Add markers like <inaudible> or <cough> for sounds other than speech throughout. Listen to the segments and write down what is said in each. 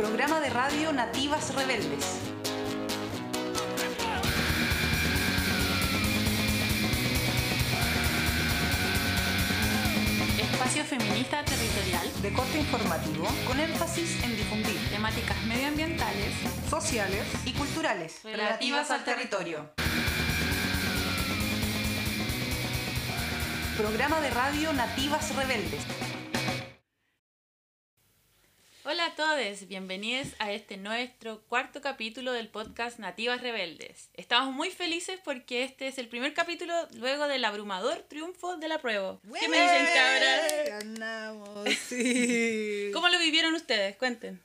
Programa de radio Nativas Rebeldes. Espacio feminista territorial De corte informativo con énfasis en difundir temáticas medioambientales sociales y culturales Relativas al territorio. Programa de radio Nativas Rebeldes. Todos, bienvenidos a este nuestro cuarto capítulo del podcast Nativas Rebeldes. Estamos muy felices porque este es el primer capítulo luego del abrumador triunfo de la prueba. ¿Qué me dicen, cabras? Ganamos, <laughs> sí. ¿Cómo lo vivieron ustedes? Cuenten.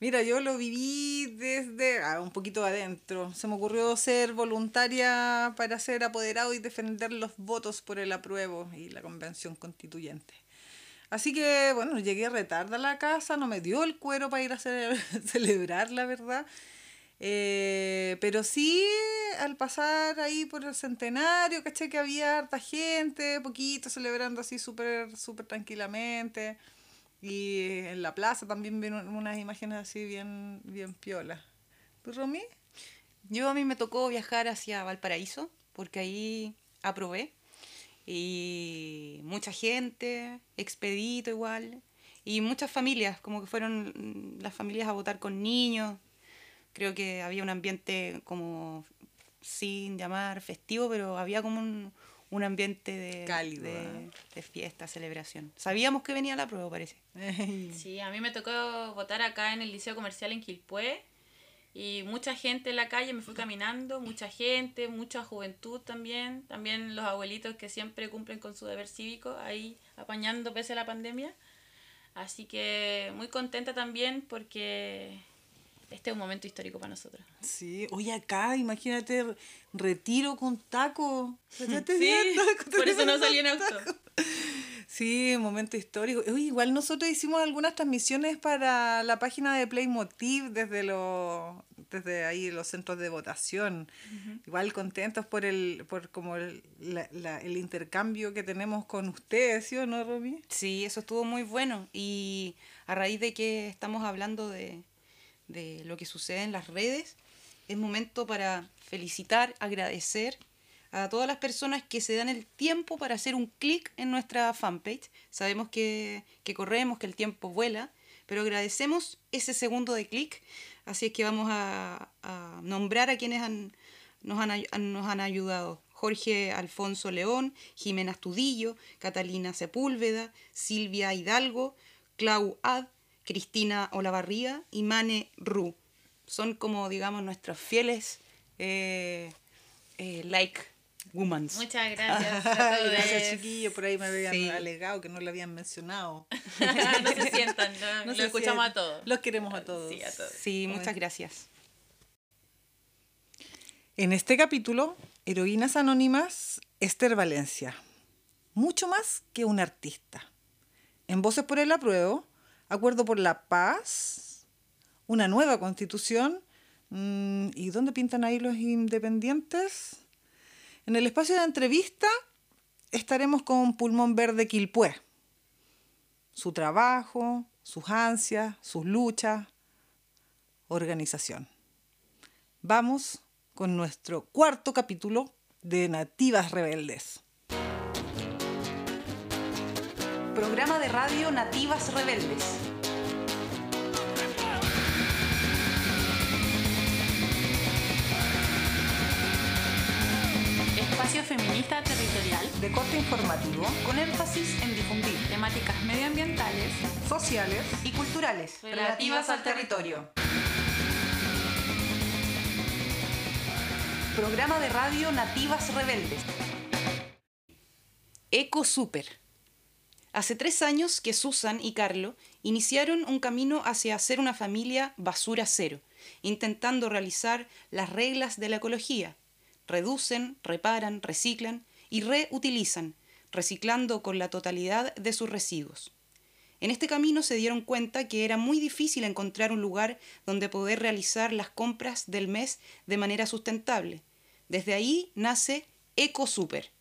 Mira, yo lo viví desde ah, un poquito adentro. Se me ocurrió ser voluntaria para ser apoderado y defender los votos por el apruebo y la convención constituyente. Así que, bueno, llegué retarda a la casa, no me dio el cuero para ir a cele- <laughs> celebrar, la verdad. Eh, pero sí, al pasar ahí por el centenario, caché que había harta gente, poquito celebrando así súper, súper tranquilamente. Y en la plaza también vi un- unas imágenes así bien, bien piolas. ¿Tú? Yo a mí me tocó viajar hacia Valparaíso porque ahí aprobé y mucha gente, expedito igual y muchas familias, como que fueron mm, las familias a votar con niños. Creo que había un ambiente como sin llamar festivo, pero había como un, un ambiente de, Cálido, de, ¿eh? de fiesta, celebración. Sabíamos que venía la prueba, parece. <laughs> Sí, a mí me tocó votar acá en el Liceo Comercial en Quilpué y mucha gente en la calle, me fui caminando, mucha gente, mucha juventud también, también los abuelitos que siempre cumplen con su deber cívico, ahí apañando pese a la pandemia. Así que muy contenta también porque este es un momento histórico para nosotros. Sí, oye, acá, imagínate, retiro con taco. ¿Cachaste <laughs> Sí? Taco, por eso no salí en auto. taco. Sí, momento histórico. Oye, igual nosotros hicimos algunas transmisiones para la página de Playmotiv desde los desde ahí los centros de votación. Igual contentos por el por como el, la- la- el intercambio que tenemos con ustedes, ¿sí o no, Romy? Sí, eso estuvo muy bueno. Y a raíz de que estamos hablando de, de lo que sucede en las redes, es momento para felicitar, agradecer a todas las personas que se dan el tiempo para hacer un clic en nuestra fanpage. Sabemos que, que corremos, que el tiempo vuela, pero agradecemos ese segundo de clic. Así es que vamos a, nombrar a quienes han, nos, han, ayudado. Jorge Alfonso León, Jimena Astudillo, Catalina Sepúlveda, Silvia Hidalgo, Clau Ad, Cristina Olavarría y Mane Ru. Son como, digamos, nuestros fieles eh, eh, like womans. Muchas gracias <laughs> a todos. gracias, chiquillos. Por ahí me habían Sí. alegado que no lo habían mencionado. <laughs> no se sientan, no, No lo escuchamos a todos. Los queremos a todos. Sí, a todos. Sí, muchas gracias. En este capítulo, Heroínas Anónimas, Esther Valencia. Mucho más que un artista. En Voces por el Apruebo, Acuerdo por la Paz, una nueva constitución. mm, ¿Y dónde pintan ahí los independientes? En el espacio de entrevista estaremos con Pulmón Verde Quilpué. Su trabajo, sus ansias, sus luchas, organización. Vamos con nuestro cuarto capítulo de Nativas Rebeldes. Programa de radio Nativas Rebeldes. Feminista territorial, De corte informativo con énfasis en difundir temáticas medioambientales sociales y culturales Relativas al territorio. Programa de radio Nativas Rebeldes. Eco Super. Hace tres años que Susan y Carlo iniciaron un camino hacia hacer una familia basura cero, intentando realizar las reglas de la ecología. Reducen, reparan, reciclan y reutilizan, reciclando con la totalidad de sus residuos. En este camino se dieron cuenta que era muy difícil encontrar un lugar donde poder realizar las compras del mes de manera sustentable. Desde ahí nace Eco Super.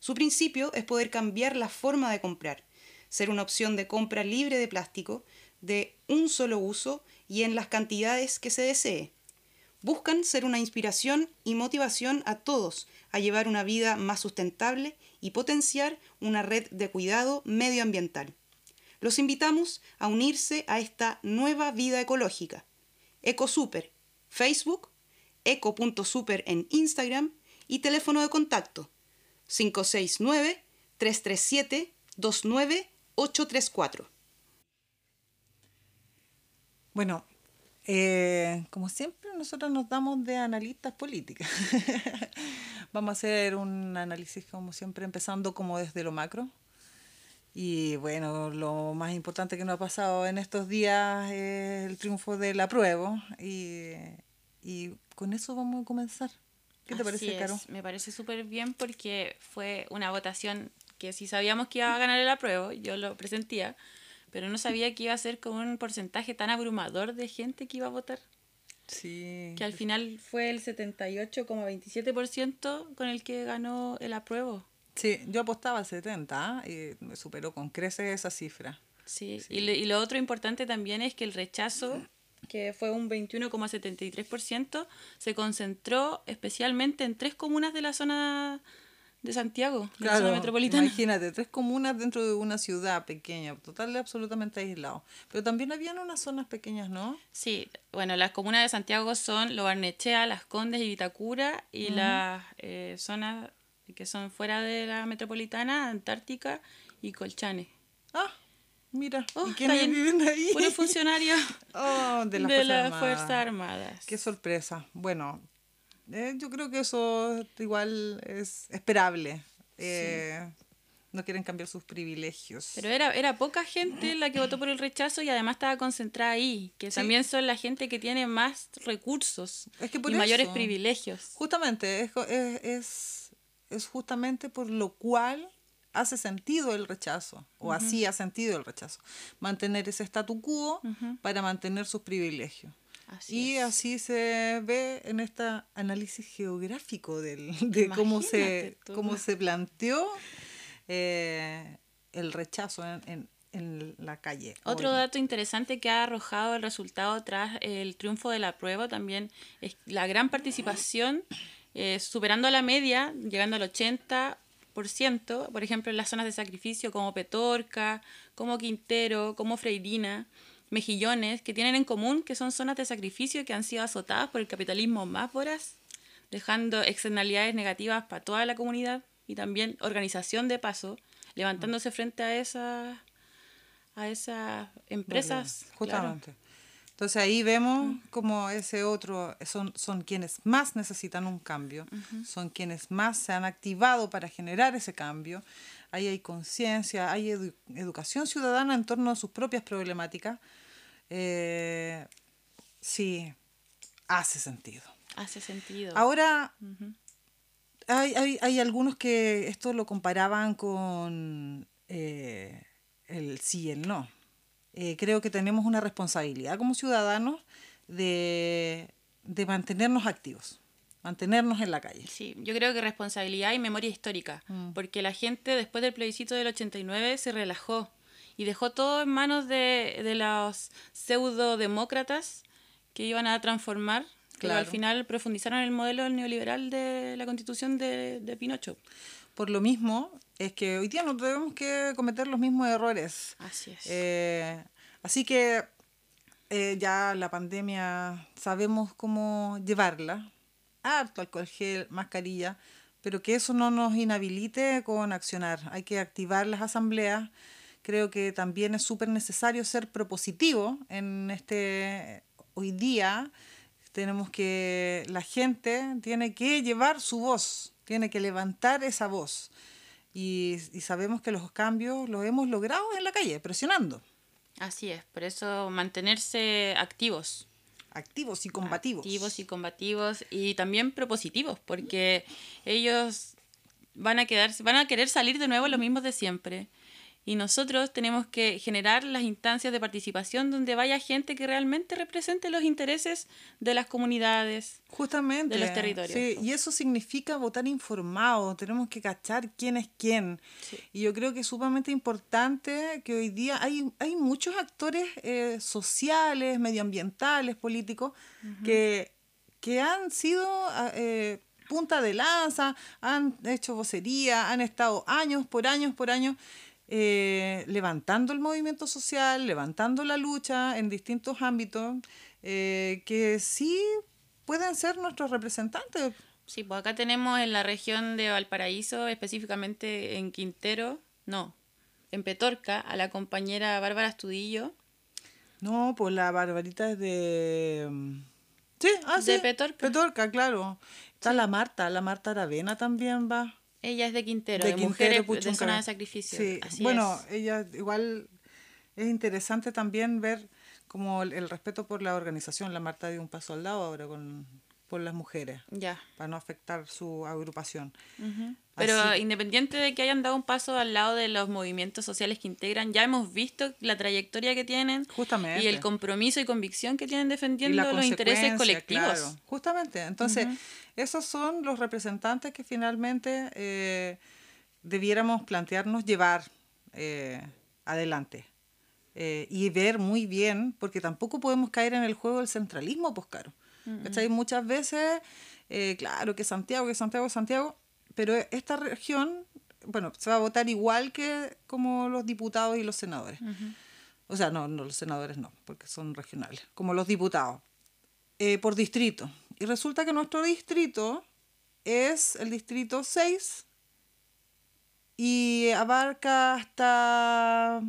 Su principio es poder cambiar la forma de comprar, ser una opción de compra libre de plástico, de un solo uso y en las cantidades que se desee. Buscan ser una inspiración y motivación a todos a llevar una vida más sustentable y potenciar una red de cuidado medioambiental. Los invitamos a unirse a esta nueva vida ecológica. EcoSuper, Facebook, eco.super en Instagram y teléfono de contacto 569-337-29834. Bueno, eh, como siempre, nosotros nos damos de analistas políticas. <laughs> Vamos a hacer un análisis, como siempre, empezando como desde lo macro. Y bueno, lo más importante que nos ha pasado en estos días es el triunfo del apruebo. Y, y con eso vamos a comenzar. ¿Qué te Así parece, es, Caro? Me parece súper bien porque fue una votación que si sabíamos que iba a ganar el apruebo, yo lo presentía, pero no sabía que iba a ser con un porcentaje tan abrumador de gente que iba a votar. Sí. Que al final fue el 78,27% con el que ganó el apruebo. Sí, yo apostaba al 70 ¿ah? y me superó con creces esa cifra. Sí, Y, le- y lo otro importante también es que el rechazo, que fue un 21,73%, se concentró especialmente en tres comunas de la zona de Santiago, de la zona metropolitana. Imagínate, tres comunas dentro de una ciudad pequeña, total absolutamente aislado. Pero también habían unas zonas pequeñas, ¿no? Sí, bueno, las comunas de Santiago son Lo Barnechea, Las Condes y Vitacura, y las eh, zonas que son fuera de la metropolitana, Antártica y Colchane. Ah, mira, Oh, ¿y quiénes viven ahí? Puros funcionarios <laughs> Oh, de de, las Fuerzas las Armadas. Fuerzas Armadas. Qué sorpresa. Bueno, eh, yo creo que eso igual es esperable. Eh, No quieren cambiar sus privilegios. Pero era, era poca gente la que votó por el rechazo y además estaba concentrada ahí, que también son la gente que tiene más recursos Es que por y mayores privilegios. Justamente, es, es, es justamente por lo cual hace sentido el rechazo, o así ha sentido el rechazo. Mantener ese statu quo para mantener sus privilegios. Así y es. así se ve en este análisis geográfico del, <laughs> de cómo se, tú. cómo se planteó eh, el rechazo en, en, en la calle. Otro hoy. dato interesante que ha arrojado el resultado tras el triunfo de la prueba también es la gran participación, eh, superando la media, llegando al 80%, por ejemplo, en las zonas de sacrificio como Petorca, como Quintero, como Freirina, Mejillones, que tienen en común que son zonas de sacrificio que han sido azotadas por el capitalismo más voraz, dejando externalidades negativas para toda la comunidad y también organización de paso, levantándose frente a esas a esas empresas. Vale, claro. Justamente. Entonces ahí vemos como ese otro, son, son quienes más necesitan un cambio, son quienes más se han activado para generar ese cambio. Ahí hay conciencia, hay edu- educación ciudadana en torno a sus propias problemáticas. Eh, sí, hace sentido. Hace sentido. Ahora, hay, hay, hay algunos que esto lo comparaban con eh, el sí y el no. Eh, creo que tenemos una responsabilidad como ciudadanos de, de mantenernos activos, mantenernos en la calle. Sí, yo creo que responsabilidad y memoria histórica, Mm. porque la gente después del plebiscito del 89 se relajó y dejó todo en manos de, de los pseudodemócratas que iban a transformar, pero al Claro. final profundizaron el modelo neoliberal de la constitución de, de Pinocho. Por lo mismo, es que hoy día no tenemos que cometer los mismos errores. Así es. Eh, así que eh, ya la pandemia sabemos cómo llevarla. Harto alcohol gel, mascarilla, pero que eso no nos inhabilite con accionar. Hay que activar las asambleas. Creo que también es súper necesario ser propositivo en este hoy día. Tenemos que la gente tiene que llevar su voz, tiene que levantar esa voz. Y, y sabemos que los cambios los hemos logrado en la calle, presionando. Así es, por eso mantenerse activos. activos y combativos. Activos y combativos y también propositivos, porque ellos van a quedarse, van a querer salir de nuevo los mismos de siempre. Y nosotros tenemos que generar las instancias de participación donde vaya gente que realmente represente los intereses de las comunidades. Justamente. de los territorios. Sí, y eso significa votar informado. Tenemos que cachar quién es quién. Y yo creo que es sumamente importante que hoy día hay, hay muchos actores eh, sociales, medioambientales, políticos, que, que han sido ah, eh, punta de lanza, han hecho vocería, han estado años por años por años eh, levantando el movimiento social, levantando la lucha en distintos ámbitos, eh, que sí pueden ser nuestros representantes. Sí, pues acá tenemos en la región de Valparaíso, específicamente en Quintero, no, en Petorca, a la compañera Bárbara Estudillo. No, pues la Barbarita es de... mm, Sí, ah, De sí, Petorca. Petorca, claro. Está la Marta, la Marta Aravena también va. Ella es de Quintero, de de, Quintero, mujeres de zona de sacrificio. Sí, Así bueno, es. ella igual es interesante también ver como el, el respeto por la organización. La Marta dio un paso al lado ahora con por las mujeres Ya. para no afectar su agrupación. Pero Así- independiente de que hayan dado un paso al lado de los movimientos sociales que integran, ya hemos visto la trayectoria que tienen Justamente. y el compromiso y convicción que tienen defendiendo los intereses colectivos. claro. Justamente. Entonces, esos son los representantes que finalmente eh, debiéramos plantearnos llevar eh, adelante. Eh, y ver muy bien, porque tampoco podemos caer en el juego del centralismo, pues caro. Muchas veces, eh, claro, que Santiago, que Santiago, Santiago, pero esta región, bueno, se va a votar igual que como los diputados y los senadores. O sea, no, no, los senadores no, porque son regionales, como los diputados, eh, por distrito. Y resulta que nuestro distrito es el distrito 6 y abarca hasta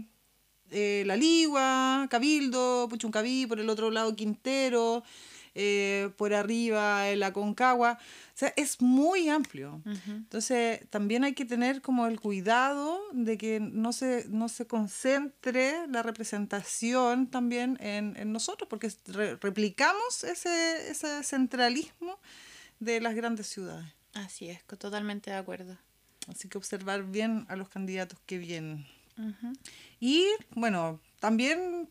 eh, La Ligua, Cabildo, Puchuncaví, por el otro lado Quintero, eh, por arriba el Aconcagua. O sea, es muy amplio. Entonces, también hay que tener como el cuidado de que no se, no se concentre la representación también en, en nosotros, porque re- replicamos ese, ese centralismo de las grandes ciudades. Así es, totalmente de acuerdo. Así que observar bien a los candidatos que vienen. Y bueno, también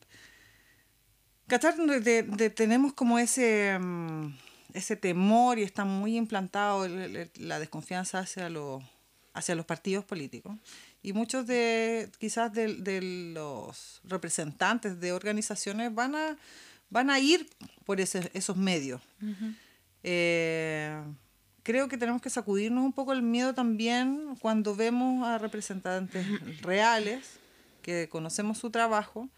cachar de, de- tenemos como ese mm, ese temor y está muy implantado el- el- la desconfianza hacia los hacia los partidos políticos. Y muchos de quizás de, de los representantes de organizaciones van a van a ir por ese- esos medios. Eh, creo que tenemos que sacudirnos un poco el miedo también cuando vemos a representantes reales que conocemos su trabajo,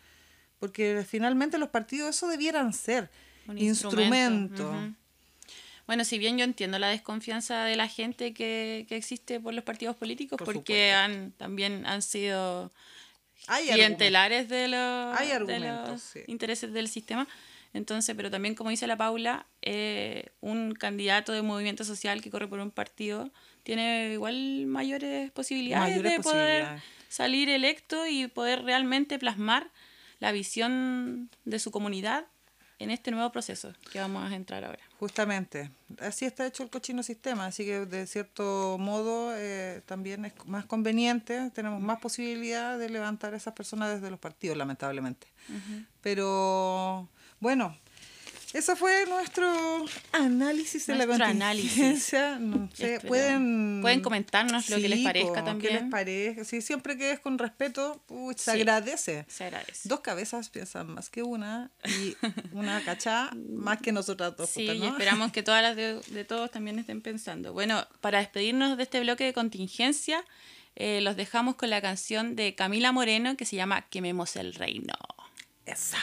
porque finalmente los partidos eso debieran ser Un instrumento. Bueno, si bien yo entiendo la desconfianza de la gente que, que existe por los partidos políticos, Por porque supuesto. han también han sido Hay clientelares de los, Hay de argumentos, los sí. intereses del sistema. Entonces, pero también como dice la Paula, eh, un candidato de movimiento social que corre por un partido tiene igual mayores posibilidades Mayores de poder salir electo y poder realmente plasmar la visión de su comunidad en este nuevo proceso que vamos a entrar ahora. Justamente, así está hecho el cochino sistema, así que de cierto modo eh, también es más conveniente, tenemos más posibilidad de levantar a esas personas desde los partidos, lamentablemente. Pero bueno, eso fue nuestro análisis de la contingencia. No sé, pueden, pueden comentarnos lo que les parezca po, ¿Qué también. les parece? Sí, siempre que es con respeto, uy, se Sí. agradece. Se agradece. Dos cabezas piensan más que una y una cachá <laughs> más que nosotras dos. Sí, y esperamos que todas las de, <laughs> de todos también estén pensando. Bueno, para despedirnos de este bloque de contingencia, eh, los dejamos con la canción de Camila Moreno que se llama Quememos el Reino. Esa.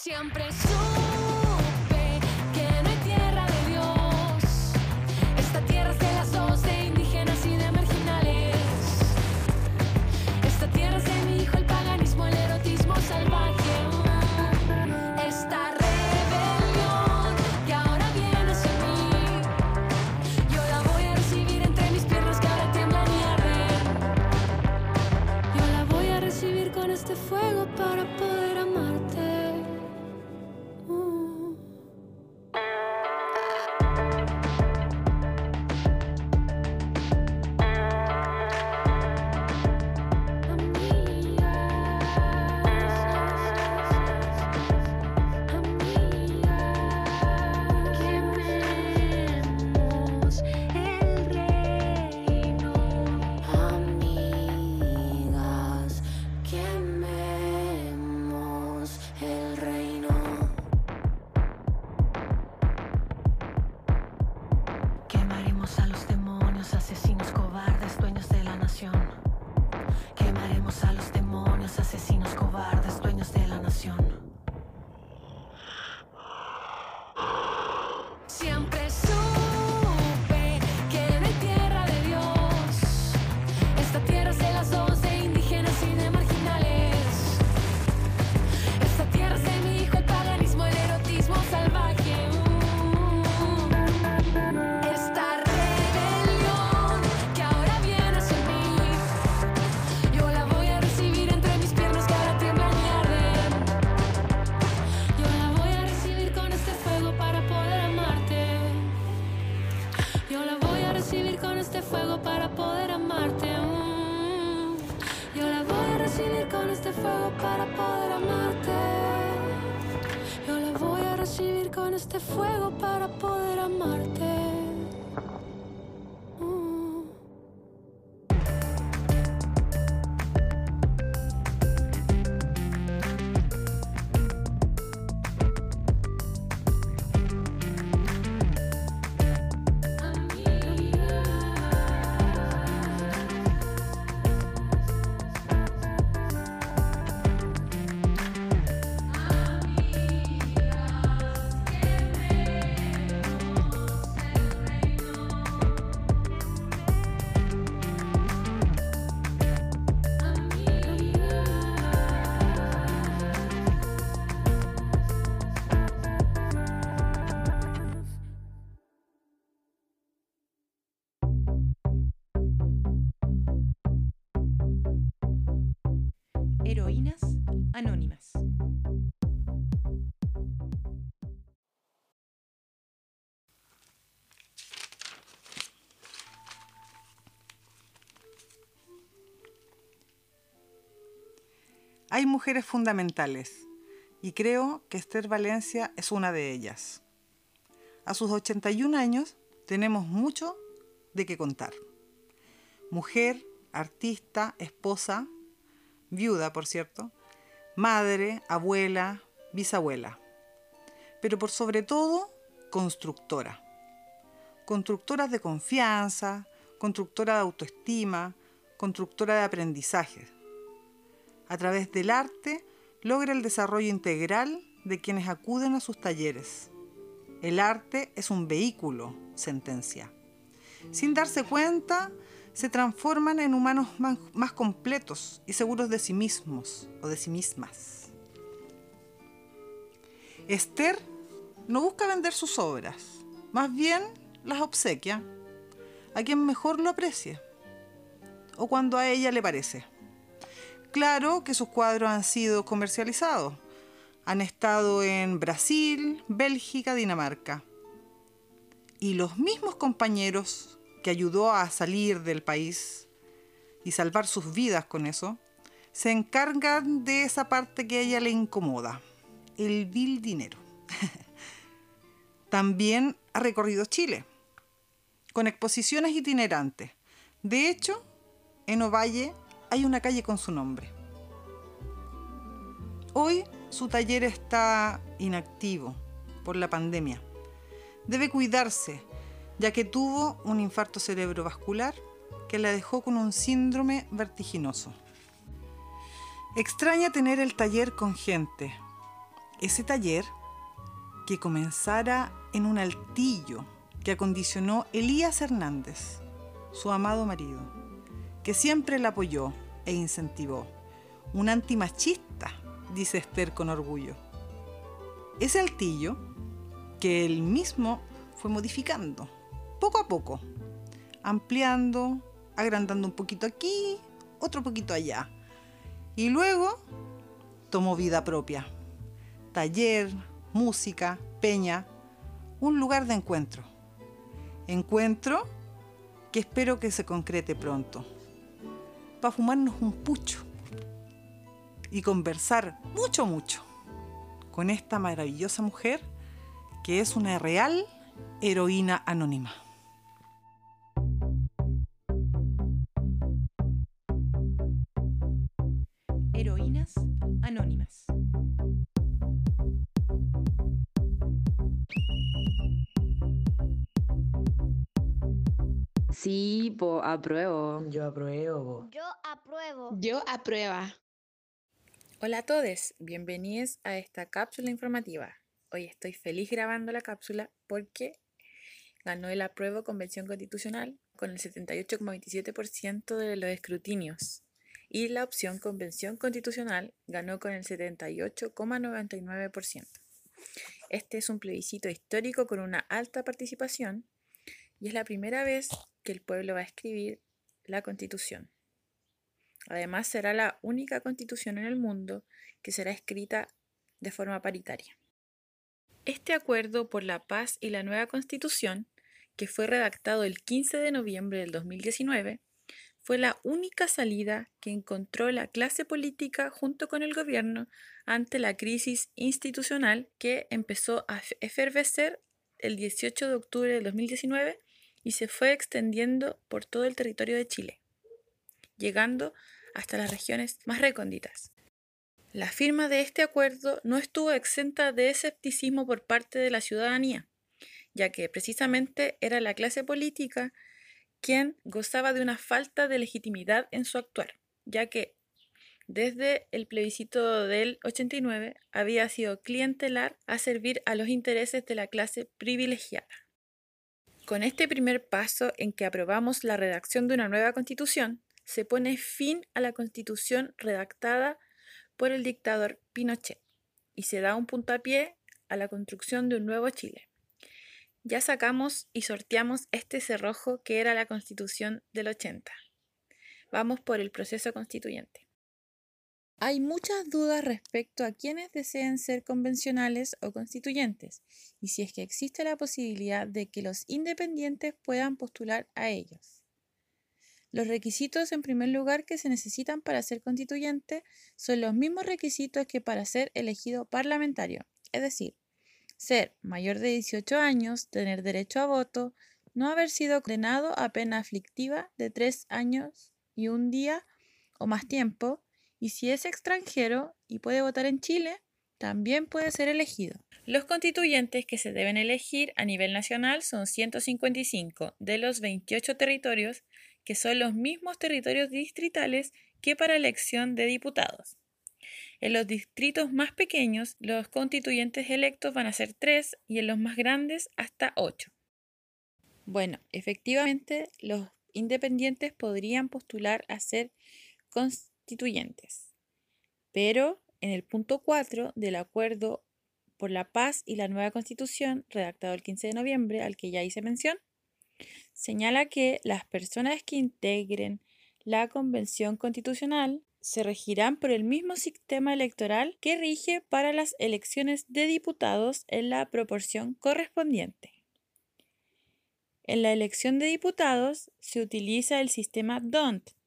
Siempre supe que no hay tierra de Dios. Esta tierra es de las dos, de indígenas y de marginales. Esta tierra es de mi hijo, el paganismo, el erotismo salvaje. Esta rebelión que ahora viene hacia mí, yo la voy a recibir entre mis piernas que ahora tiemblan y arden. Yo la voy a recibir con este fuego para Hay mujeres fundamentales y creo que Esther Valencia es una de ellas. A sus 81 años tenemos mucho de qué contar. Mujer, artista, esposa, viuda, por cierto, madre, abuela, bisabuela, pero por sobre todo, constructora. Constructora de confianza, constructora de autoestima, constructora de aprendizaje. A través del arte logra el desarrollo integral de quienes acuden a sus talleres. El arte es un vehículo, sentencia. Sin darse cuenta, se transforman en humanos más, completos y seguros de sí mismos o de sí mismas. Esther no busca vender sus obras, más bien las obsequia a quien mejor lo aprecie o cuando a ella le parece. Claro que sus cuadros han sido comercializados. Han estado en Brasil, Bélgica, Dinamarca. Y los mismos compañeros que ayudó a salir del país y salvar sus vidas con eso, se encargan de esa parte que a ella le incomoda, el vil dinero. <laughs> También ha recorrido Chile, con exposiciones itinerantes. De hecho, en Ovalle hay una calle con su nombre. Hoy su taller está inactivo por la pandemia. Debe cuidarse, ya que tuvo un infarto cerebrovascular que la dejó con un síndrome vertiginoso. Extraña tener el taller con gente. Ese taller que comenzara en un altillo que acondicionó Elías Hernández, su amado marido, que siempre la apoyó e incentivó. Un antimachista, dice Esther con orgullo. Ese altillo que él mismo fue modificando, poco a poco, ampliando, agrandando un poquito aquí, otro poquito allá. Y luego tomó vida propia. Taller, música, peña, un lugar de encuentro. Encuentro que espero que se concrete pronto. Para fumarnos un pucho y conversar mucho, mucho con esta maravillosa mujer que es una real heroína anónima. Sí, po, apruebo. Yo apruebo. Yo apruebo. Yo aprueba. Hola a todos, bienvenidos a esta cápsula informativa. Hoy estoy feliz grabando la cápsula porque ganó el apruebo Convención Constitucional con el 78,27% de los escrutinios y la opción Convención Constitucional ganó con el 78,99%. Este es un plebiscito histórico con una alta participación y es la primera vez que el pueblo va a escribir la Constitución. Además, será la única constitución en el mundo que será escrita de forma paritaria. Este acuerdo por la paz y la nueva constitución, que fue redactado el 15 de noviembre del 2019, fue la única salida que encontró la clase política junto con el gobierno ante la crisis institucional que empezó a efervecer el 18 de octubre del 2019 y se fue extendiendo por todo el territorio de Chile, llegando hasta las regiones más recónditas. La firma de este acuerdo no estuvo exenta de escepticismo por parte de la ciudadanía, ya que precisamente era la clase política quien gozaba de una falta de legitimidad en su actuar, ya que desde el plebiscito del 89 había sido clientelar a servir a los intereses de la clase privilegiada. Con este primer paso en que aprobamos la redacción de una nueva constitución, se pone fin a la constitución redactada por el dictador Pinochet y se da un puntapié a la construcción de un nuevo Chile. Ya sacamos y sorteamos este cerrojo que era la constitución del 80. Vamos por el proceso constituyente. Hay muchas dudas respecto a quienes deseen ser convencionales o constituyentes y si es que existe la posibilidad de que los independientes puedan postular a ellos. Los requisitos en primer lugar que se necesitan para ser constituyente son los mismos requisitos que para ser elegido parlamentario, es decir, ser mayor de 18 años, tener derecho a voto, no haber sido condenado a pena aflictiva de 3 años y un día o más tiempo, y si es extranjero y puede votar en Chile, también puede ser elegido. Los constituyentes que se deben elegir a nivel nacional son 155 de los 28 territorios, que son los mismos territorios distritales que para elección de diputados. En los distritos más pequeños, los constituyentes electos van a ser 3 y en los más grandes hasta 8. Bueno, efectivamente, los independientes podrían postular a ser constituyentes, pero en el punto 4 del acuerdo por la paz y la nueva constitución, redactado el 15 de noviembre, al que ya hice mención, señala que las personas que integren la convención constitucional se regirán por el mismo sistema electoral que rige para las elecciones de diputados en la proporción correspondiente. En la elección de diputados se utiliza el sistema DONT.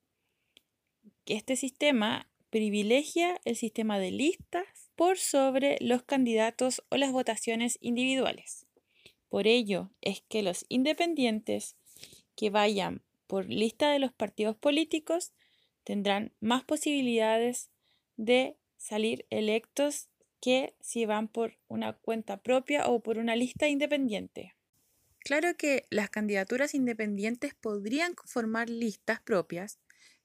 Este sistema privilegia el sistema de listas por sobre los candidatos o las votaciones individuales. Por ello es que los independientes que vayan por lista de los partidos políticos tendrán más posibilidades de salir electos que si van por una cuenta propia o por una lista independiente. Claro que las candidaturas independientes podrían conformar listas propias,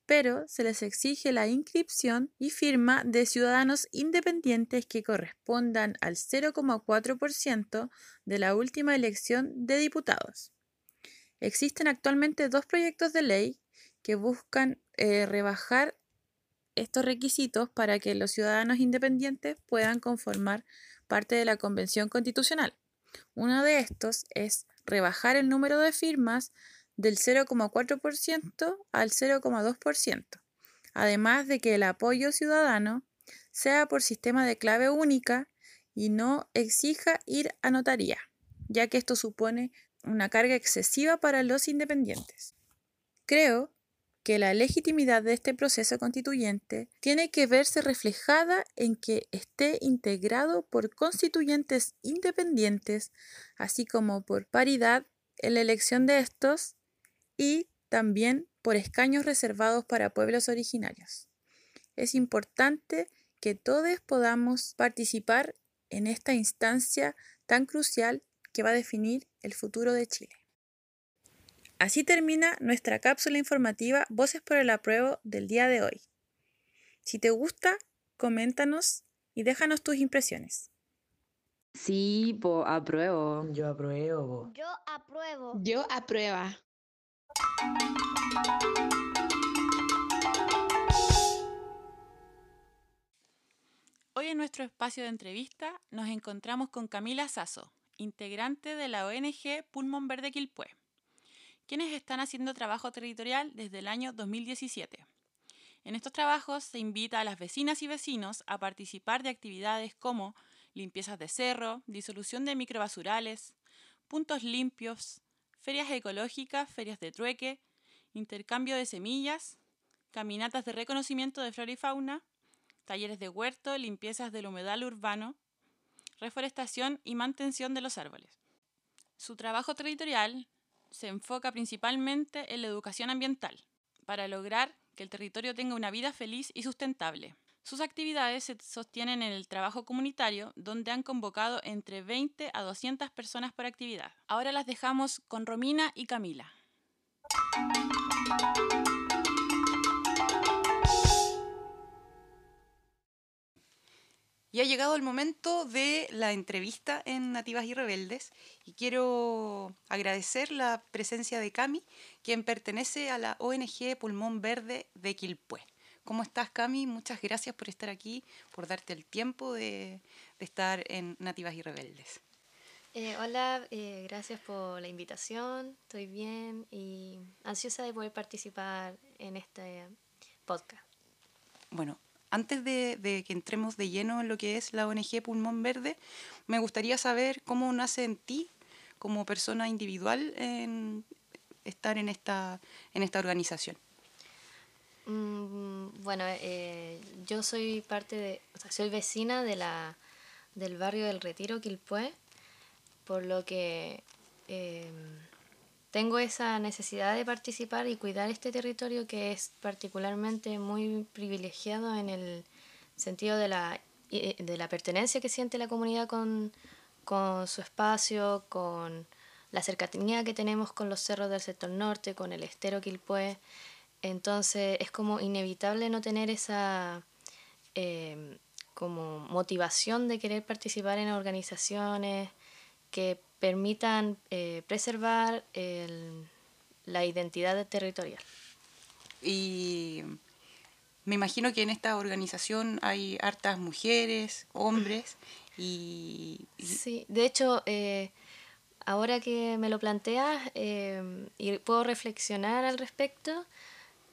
pero se les exige la inscripción y firma de ciudadanos independientes que correspondan al 0,4% de la última elección de diputados. Existen actualmente dos proyectos de ley que buscan eh, rebajar estos requisitos para que los ciudadanos independientes puedan conformar parte de la Convención Constitucional. Uno de estos es rebajar el número de firmas del 0,4% al 0,2%, además de que el apoyo ciudadano sea por sistema de clave única y no exija ir a notaría, ya que esto supone una carga excesiva para los independientes. Creo que la legitimidad de este proceso constituyente tiene que verse reflejada en que esté integrado por constituyentes independientes, así como por paridad en la elección de estos y también por escaños reservados para pueblos originarios. Es importante que todos podamos participar en esta instancia tan crucial que va a definir el futuro de Chile. Así termina nuestra cápsula informativa Voces por el Apruebo del día de hoy. Si te gusta, coméntanos y déjanos tus impresiones. Sí, po, apruebo. Yo apruebo. Yo apruebo. Yo aprueba. Hoy en nuestro espacio de entrevista nos encontramos con Camila Sasso, integrante de la ONG Pulmón Verde Quilpué, quienes están haciendo trabajo territorial desde el año 2017. En estos trabajos se invita a las vecinas y vecinos a participar de actividades como limpiezas de cerro, disolución de microbasurales, puntos limpios, ferias ecológicas, ferias de trueque, intercambio de semillas, caminatas de reconocimiento de flora y fauna, talleres de huerto, limpiezas del humedal urbano, reforestación y mantención de los árboles. Su trabajo territorial se enfoca principalmente en la educación ambiental, para lograr que el territorio tenga una vida feliz y sustentable. Sus actividades se sostienen en el trabajo comunitario, donde han convocado entre 20 a 200 personas por actividad. Ahora las dejamos con Romina y Camila. Y ha llegado el momento de la entrevista en Nativas y Rebeldes y quiero agradecer la presencia de Cami, quien pertenece a la ONG Pulmón Verde de Quilpué. ¿Cómo estás, Cami? Muchas gracias por estar aquí, por darte el tiempo de, de estar en Nativas y Rebeldes. Eh, hola, eh, gracias por la invitación. Estoy bien y ansiosa de poder participar en este podcast. Bueno, antes de, de que entremos de lleno en lo que es la ONG Pulmón Verde, me gustaría saber cómo nace en ti, como persona individual, en estar en esta, en esta organización. Mm, bueno, eh, yo soy parte de, o sea, soy vecina de la, del barrio del Retiro, Quilpué, por lo que eh, tengo esa necesidad de participar y cuidar este territorio que es particularmente muy privilegiado en el sentido de la, eh, de la pertenencia que siente la comunidad con, con su espacio, con la cercanía que tenemos con los cerros del sector norte, con el estero Quilpué. Entonces es como inevitable no tener esa eh, como motivación de querer participar en organizaciones que permitan eh, preservar el- la identidad territorial. Y me imagino que en esta organización hay hartas mujeres, hombres y... Sí, de hecho, eh, ahora que me lo planteas eh, y puedo reflexionar al respecto,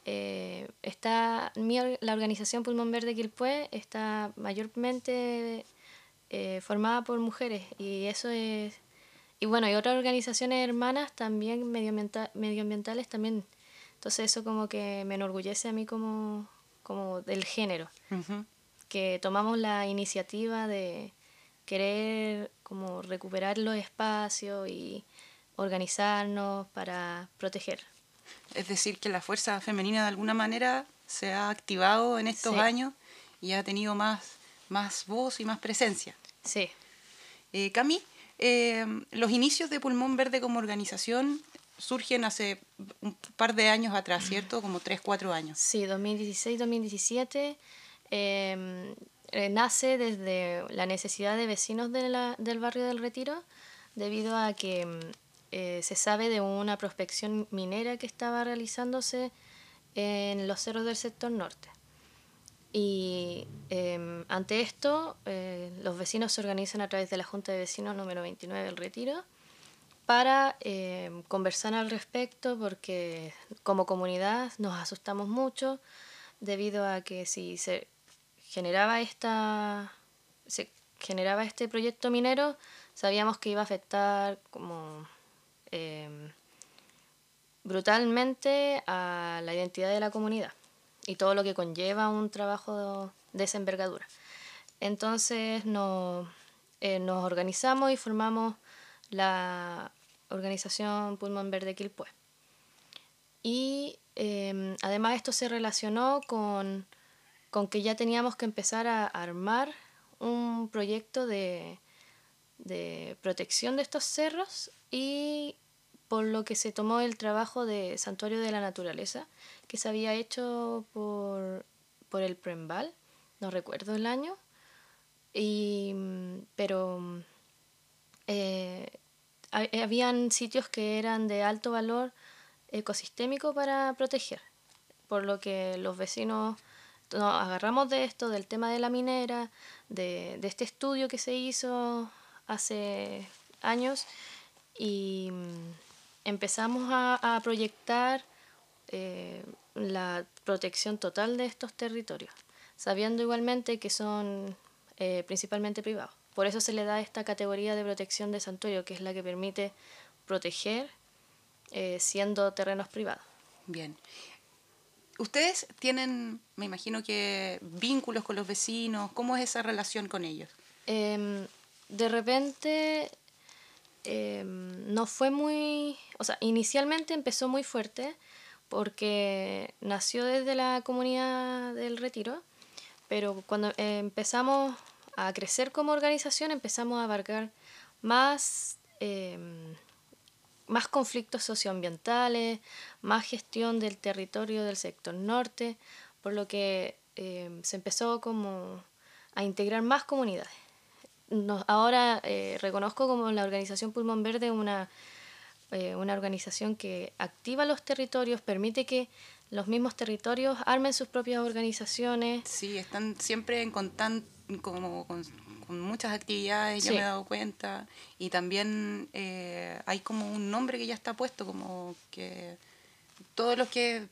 eh, es- está mi, la organización Pulmón Verde Quilpué está mayormente eh, formada por mujeres y eso es y bueno y otras organizaciones hermanas también medioambienta- medioambientales también entonces eso como que me enorgullece a mí como como del género que tomamos la iniciativa de querer como recuperar los espacios y organizarnos para proteger. Es decir, que la fuerza femenina de alguna manera se ha activado en estos Sí. años y ha tenido más, más voz y más presencia. Sí, Eh, Cami, eh, los inicios de Pulmón Verde como organización surgen hace un par de años atrás, <clears throat> ¿cierto? Como 3, 4 años. sí, 2016-2017 eh, eh, nace desde la necesidad de vecinos de la- del barrio del Retiro debido a que mm, eh, se sabe de una prospección minera que estaba realizándose en los cerros del sector norte. Y eh, ante esto, eh, los vecinos se organizan a través de la Junta de Vecinos número 29 del Retiro para eh, conversar al respecto porque como comunidad nos asustamos mucho debido a que si se generaba esta se generaba este proyecto minero sabíamos que iba a afectar como eh, brutalmente a la identidad de la comunidad y todo lo que conlleva un trabajo de esa envergadura. Entonces nos, eh, nos organizamos y formamos la organización Pulmón Verde Quilpué. Y eh, además esto se relacionó con, con que ya teníamos que empezar a armar un proyecto de, de protección de estos cerros y por lo que se tomó el trabajo de Santuario de la Naturaleza, que se había hecho por, por el Prembal, no recuerdo el año, y, pero eh, ha- habían sitios que eran de alto valor ecosistémico para proteger, por lo que los vecinos nos agarramos de esto, del tema de la minera, de, de este estudio que se hizo hace años y empezamos a, a proyectar eh, la protección total de estos territorios, sabiendo igualmente que son eh, principalmente privados. Por eso se le da esta categoría de protección de santuario, que es la que permite proteger eh, siendo terrenos privados. Bien. Ustedes tienen, me imagino que vínculos con los vecinos, ¿cómo es esa relación con ellos? Em, de repente em, no fue muy, o sea, inicialmente empezó muy fuerte porque nació desde la comunidad del retiro, pero cuando empezamos a crecer como organización empezamos a abarcar más, em, más conflictos socioambientales, más gestión del territorio del sector norte, por lo que em, se empezó como a integrar más comunidades nos- ahora eh, reconozco como la organización Pulmón Verde una, eh, una organización que activa los territorios, permite que los mismos territorios armen sus propias organizaciones. Sí, están siempre en contan- como con, con muchas actividades, yo Sí. me he dado cuenta. Y también eh, hay como un nombre que ya está puesto, como que todos los que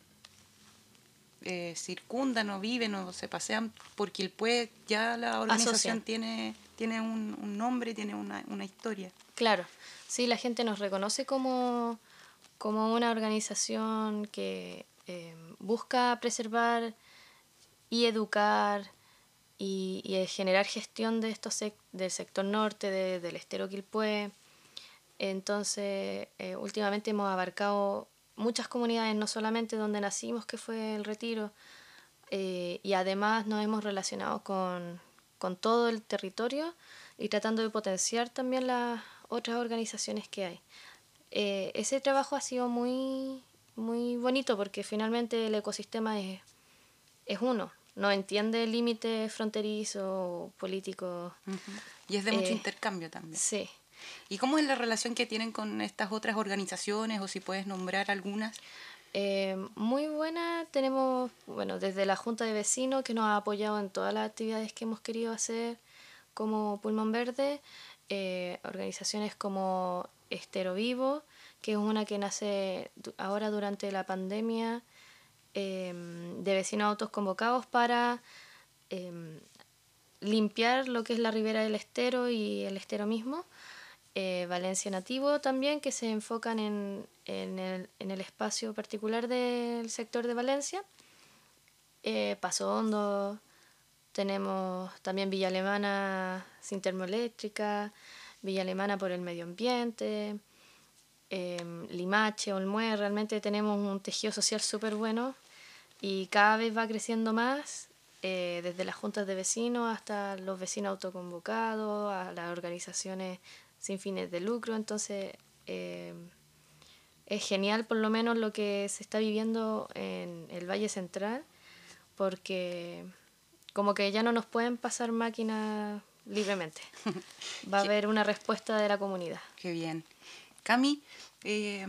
eh, circundan o viven o se pasean por Quilpué, ya la organización Asocian. tiene, tiene un, un nombre, tiene una, una historia. Claro, sí, la gente nos reconoce como, como una organización que eh, busca preservar y educar y, generar gestión de estos sec- del sector norte, de- del estero Quilpué. Entonces, eh, últimamente hemos abarcado muchas comunidades, no solamente donde nacimos, que fue el retiro, eh, y además nos hemos relacionado con, con todo el territorio y tratando de potenciar también las otras organizaciones que hay. Eh, ese trabajo ha sido muy, muy bonito porque finalmente el ecosistema es, es uno, no entiende límites fronterizos o políticos. Y es de mucho Eh, intercambio también. Sí. ¿Y cómo es la relación que tienen con estas otras organizaciones o si puedes nombrar algunas? Eh, muy buena, tenemos, bueno, desde la Junta de Vecinos que nos ha apoyado en todas las actividades que hemos querido hacer como Pulmón Verde, eh, organizaciones como Estero Vivo, que es una que nace ahora durante la pandemia, eh, de vecinos autoconvocados para em, limpiar lo que es la ribera del estero y el estero mismo. Eh, Valencia Nativo también, que se enfocan en, en el, en el espacio particular del sector de Valencia. Eh, Paso Hondo, tenemos también Villa Alemana sin termoeléctrica, Villa Alemana por el medio ambiente, em, Limache, Olmué, realmente tenemos un tejido social súper bueno y cada vez va creciendo más, eh, desde las juntas de vecinos hasta los vecinos autoconvocados, a las organizaciones sin fines de lucro, entonces em, es genial por lo menos lo que se está viviendo en el Valle Central, porque como que ya no nos pueden pasar máquinas libremente. Va a <laughs> haber una respuesta de la comunidad. Qué bien. Cami, eh,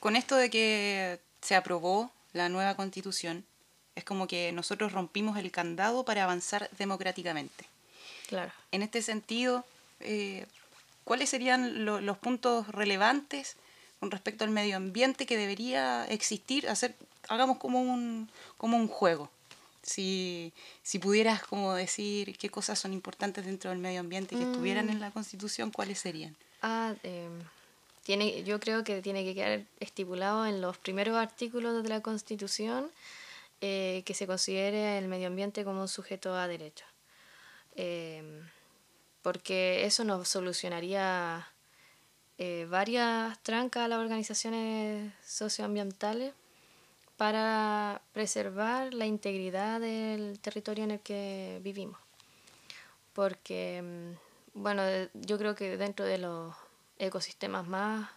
con esto de que se aprobó la nueva constitución, es como que nosotros rompimos el candado para avanzar democráticamente. Claro. En este sentido, eh, ¿cuáles serían lo- los puntos relevantes con respecto al medio ambiente que debería existir? Hacer, hagamos como un, como un juego. Si, si pudieras como decir qué cosas son importantes dentro del medio ambiente que estuvieran en la Constitución, ¿cuáles serían? Ah, em, tiene, yo creo que tiene que quedar estipulado en los primeros artículos de la Constitución eh, que se considere el medio ambiente como un sujeto a derecho. Em, porque eso nos solucionaría eh, varias trancas a las organizaciones socioambientales para preservar la integridad del territorio en el que vivimos. Porque, mm, bueno, de- yo creo que dentro de los ecosistemas más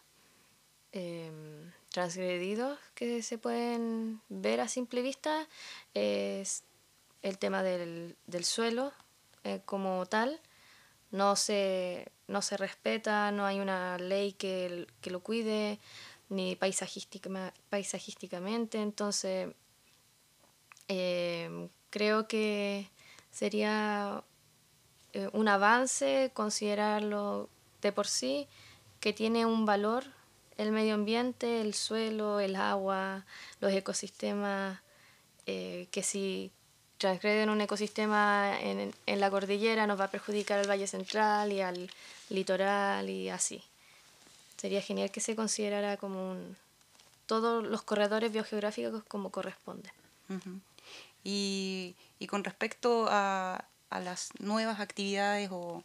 em, transgredidos que se pueden ver a simple vista es el tema del, del suelo eh, como tal. No se, no se respeta, no hay una ley que, que lo cuide, ni paisajística, paisajísticamente. Entonces, em, creo que sería eh, un avance considerarlo de por sí, que tiene un valor el medio ambiente, el suelo, el agua, los ecosistemas, eh, que si transgreden un ecosistema en, en la cordillera nos va a perjudicar al Valle Central y al litoral y así. Sería genial que se considerara como un, todos los corredores biogeográficos como corresponde. Ujú. Y, y con respecto a, a las nuevas actividades o,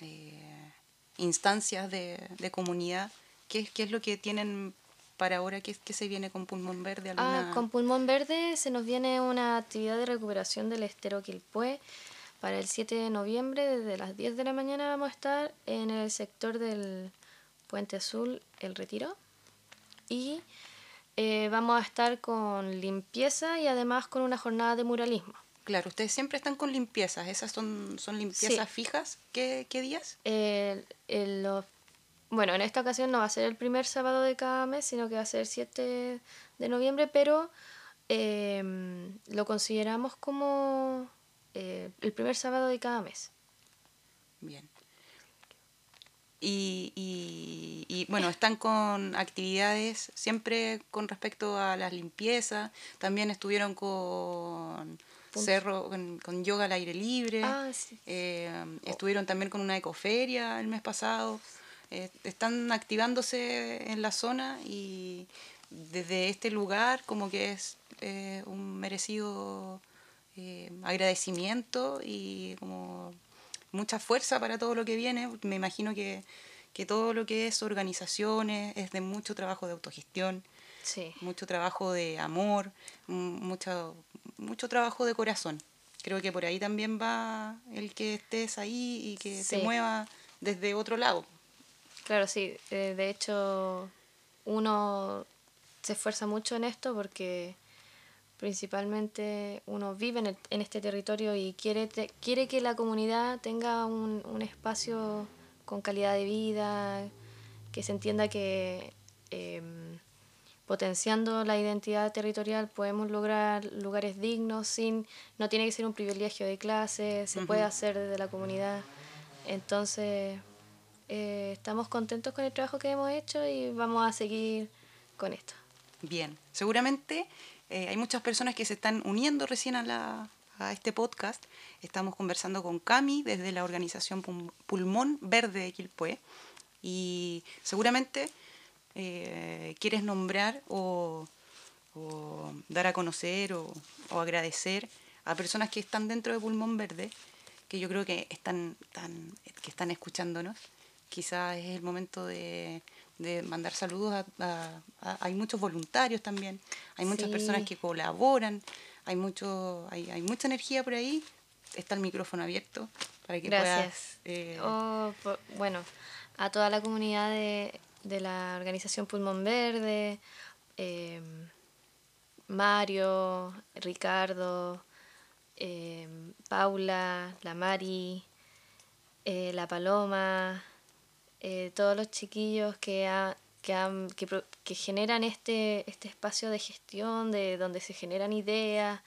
eh, instancias de, de comunidad, ¿qué, ¿qué es lo que tienen para ahora? ¿Qué, qué se viene con Pulmón Verde? ¿Alguna... Ah, con Pulmón Verde se nos viene una actividad de recuperación del estero Quilpué. Para el 7 de noviembre, desde las 10 de la mañana, vamos a estar en el sector del Puente Azul, El Retiro. Y eh, vamos a estar con limpieza y además con una jornada de muralismo. Claro, ustedes siempre están con limpiezas. ¿Esas son, son limpiezas Sí. fijas? ¿Qué, qué días? El- el- los- bueno, en esta ocasión no va a ser el primer sábado de cada mes, sino que va a ser el 7 de noviembre, pero em, lo consideramos como eh, el primer sábado de cada mes. Bien. Y, y- y, bueno, están con actividades siempre con respecto a las limpiezas. También estuvieron con cerro, con, con yoga al aire libre. Ah, sí. Eh, estuvieron también con una ecoferia el mes pasado. Eh, están activándose en la zona y desde este lugar como que es eh, un merecido eh, agradecimiento y como mucha fuerza para todo lo que viene. Me imagino que, que todo lo que es organizaciones es de mucho trabajo de autogestión, Sí. mucho trabajo de amor, mucho, mucho trabajo de corazón. Creo que por ahí también va el que estés ahí y que Sí. te mueva desde otro lado. Claro, sí. eh, de hecho, uno se esfuerza mucho en esto porque principalmente uno vive en, el- en este territorio y quiere, te- quiere que la comunidad tenga un, un espacio con calidad de vida, que se entienda que em, potenciando la identidad territorial podemos lograr lugares dignos sin no tiene que ser un privilegio de clase se puede hacer desde la comunidad entonces eh, estamos contentos con el trabajo que hemos hecho y vamos a seguir con esto Bien, seguramente eh, hay muchas personas que se están uniendo recién a, este podcast. Estamos conversando con Cami desde la organización Pulmón Verde de Quilpué y seguramente eh, quieres nombrar o, dar a conocer o, agradecer a personas que están dentro de Pulmón Verde, que yo creo que están- que están escuchándonos. Quizás es el momento de, de mandar saludos a, a- a- Hay muchos voluntarios también, hay muchas Sí. personas que colaboran, hay, mucho, hay, hay mucha energía por ahí. Está el micrófono abierto para que Gracias. puedas... eh, Oh, por- bueno, a toda la comunidad de, de la organización Pulmón Verde, eh, Mario, Ricardo, eh, Paula, la Mari, eh, la Paloma, eh, todos los chiquillos que, que, que, que generan este, este espacio de gestión, de donde se generan ideas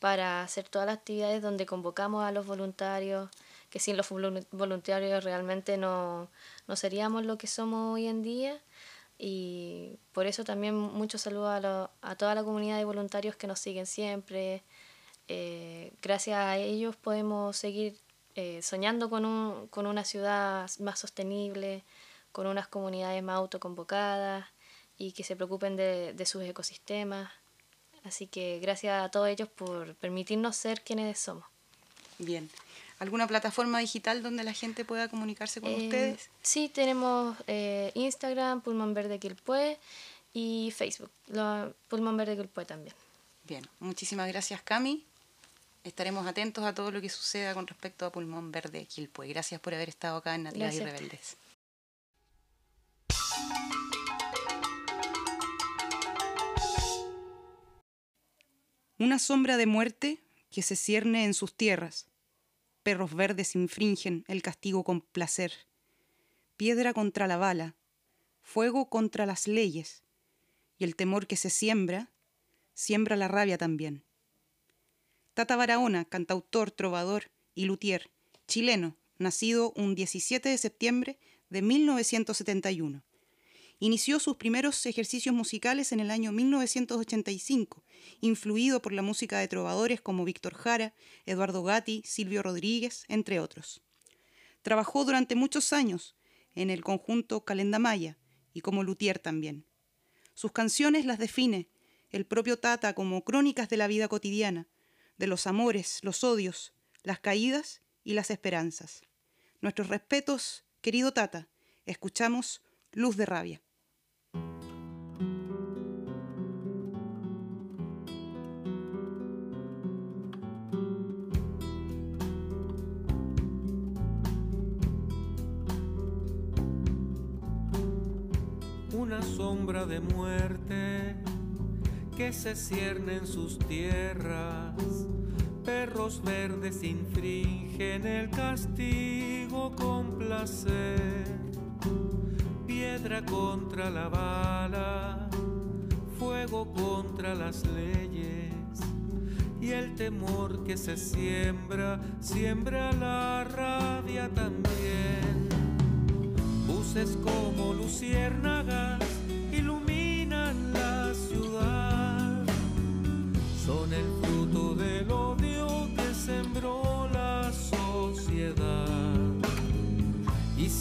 para hacer todas las actividades donde convocamos a los voluntarios, que sin los volu- voluntarios realmente no, no seríamos lo que somos hoy en día. Y por eso también muchos saludos a, a toda la comunidad de voluntarios que nos siguen siempre. Eh, gracias a ellos podemos seguir eh, soñando con, un, con una ciudad más sostenible, con unas comunidades más autoconvocadas y que se preocupen de, de sus ecosistemas. Así que gracias a todos ellos por permitirnos ser quienes somos. Bien. ¿Alguna plataforma digital donde la gente pueda comunicarse con Eh, ustedes? Sí, tenemos eh, Instagram, Pulmón Verde Quilpué y Facebook, lo- Pulmón Verde Quilpué también. Bien, muchísimas gracias Cami. Estaremos atentos a todo lo que suceda con respecto a Pulmón Verde Quilpue. Gracias por haber estado acá en Nativas y. Rebeldes. Una sombra de muerte que se cierne en sus tierras. Perros verdes infringen el castigo con placer. Piedra contra la bala, fuego contra las leyes. Y el temor que se siembra, siembra la rabia también. Tata Barahona, cantautor, trovador y luthier, chileno, nacido un 17 de septiembre de 1971. Inició sus primeros ejercicios musicales en el año 1985, influido por la música de trovadores como Víctor Jara, Eduardo Gatti, Silvio Rodríguez, entre otros. Trabajó durante muchos años en el conjunto Calendamaya y como luthier también. Sus canciones las define el propio Tata como crónicas de la vida cotidiana, de los amores, los odios, las caídas y las esperanzas. Nuestros respetos, querido Tata. Escuchamos Luz de Rabia. una sombra de muerte que se cierne en sus tierras. Perros verdes infringen el castigo con placer. Piedra contra la bala, fuego contra las leyes. Y el temor que se siembra, siembra la rabia también. Buses como luciérnagas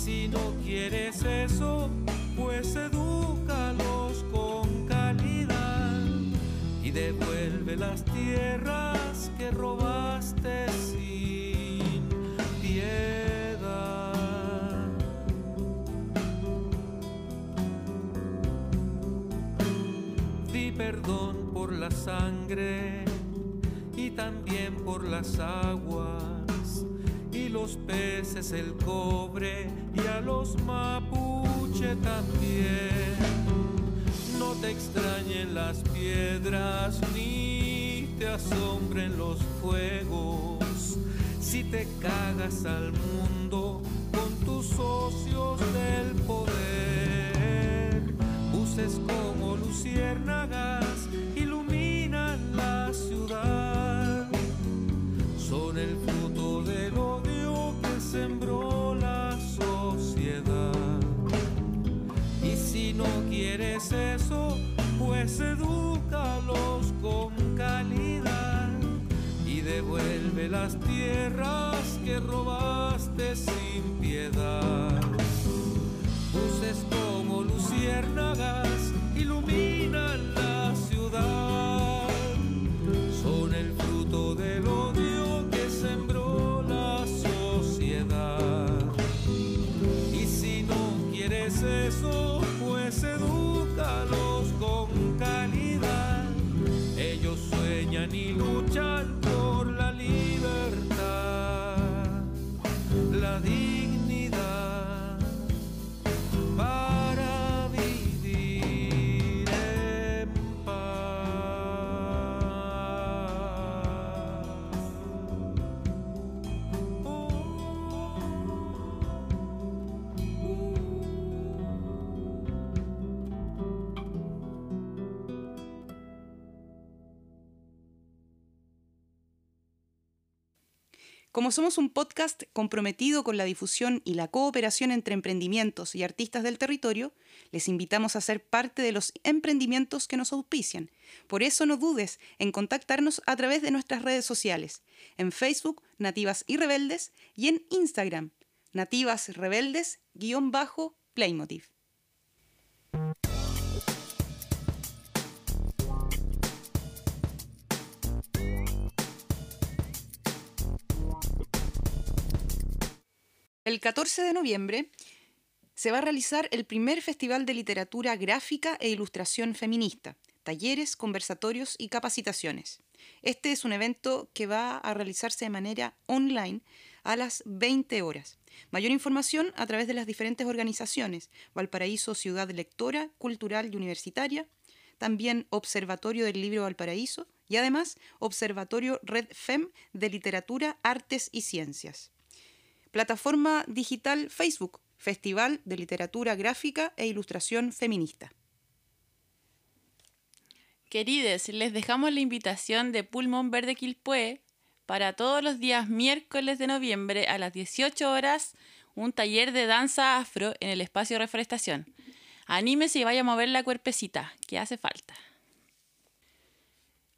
si no quieres eso, pues edúcalos con calidad y devuelve las tierras que robaste sin piedad. Di perdón por la sangre y también por las aguas los peces, el cobre y a los mapuche también. No te extrañen las piedras ni te asombren los fuegos si te cagas al mundo con tus socios del poder. Buses como luciérnagas las tierras que robaste sin piedad. Luces como luciérnagas iluminan la ciudad. Son el fruto del odio que sembró la sociedad. Y si no quieres eso, pues edúcalos con calidad. Ellos sueñan y luchan Como somos un podcast comprometido con la difusión y la cooperación entre emprendimientos y artistas del territorio, les invitamos a ser parte de los emprendimientos que nos auspician. Por eso no dudes en contactarnos a través de nuestras redes sociales, en Facebook Nativas y Rebeldes y en Instagram Nativas Rebeldes-Playmotiv. El 14 de noviembre se va a realizar el primer Festival de Literatura Gráfica e Ilustración Feminista, talleres, conversatorios y capacitaciones. Este es un evento que va a realizarse de manera online a las 20 horas. Mayor información a través de las diferentes organizaciones, Valparaíso Ciudad Lectora, Cultural y Universitaria, también Observatorio del Libro Valparaíso y además Observatorio Red FEM de Literatura, Artes y Ciencias. Plataforma digital Facebook, Festival de Literatura Gráfica e Ilustración Feminista. Querides, les dejamos la invitación de Pulmón Verde Quilpué para todos los días miércoles de noviembre a las 18 horas un taller de danza afro en el espacio reforestación. Anímese y vaya a mover la cuerpecita, que hace falta.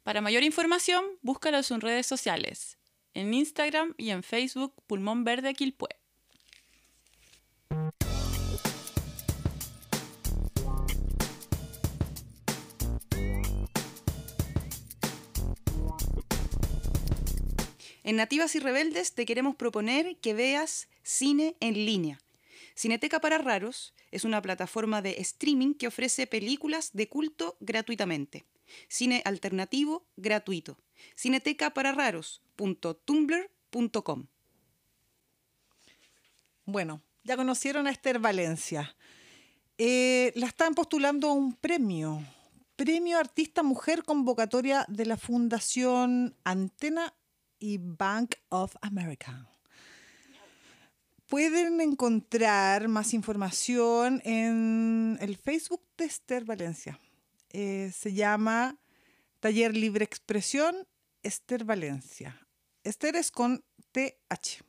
Para mayor información, búscalos en redes sociales, en Instagram y en Facebook Pulmón Verde Quilpué. En Nativas y Rebeldes te queremos proponer que veas cine en línea. Cineteca para Raros es una plataforma de streaming que ofrece películas de culto gratuitamente. Cine alternativo gratuito. cinetecaparaRaros.tumblr.com Bueno, ya conocieron a Esther Valencia. Eh, la están postulando a un premio. Premio Artista Mujer Convocatoria de la Fundación Antena y Bank of America. Pueden encontrar más información en el Facebook de Esther Valencia. Eh, se llama Taller Libre Expresión Esther Valencia. Esther es con TH,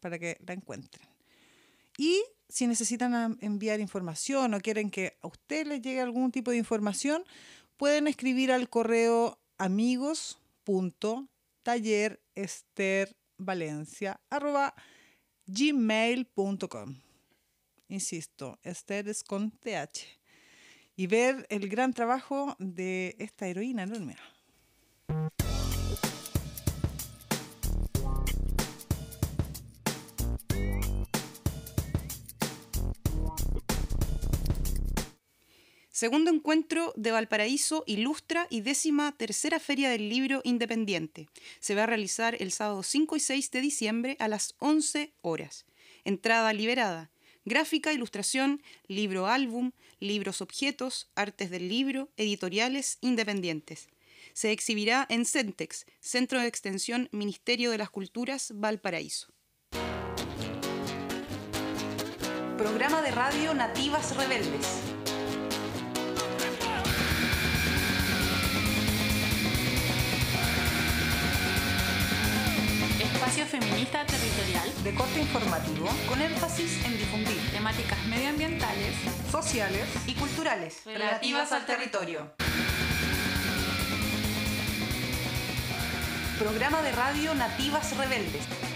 para que la encuentren. Y si necesitan enviar información o quieren que a usted les llegue algún tipo de información, pueden escribir al correo amigos.tallerestervalencia.gmail.com Insisto, Esther es con TH. Y ver el gran trabajo de esta heroína enorme. Segundo encuentro de Valparaíso Ilustra y décima tercera Feria del Libro Independiente. Se va a realizar el sábado 5 y 6 de diciembre a las 11 horas. Entrada liberada. Gráfica, ilustración, libro álbum, libros objetos, artes del libro, editoriales independientes. Se exhibirá en Centex, Centro de Extensión Ministerio de las Culturas Valparaíso. Programa de radio Nativas Rebeldes. Espacio feminista territorial De corte informativo con énfasis en difundir temáticas medioambientales sociales y culturales Relativas al territorio. Programa de radio Nativas Rebeldes.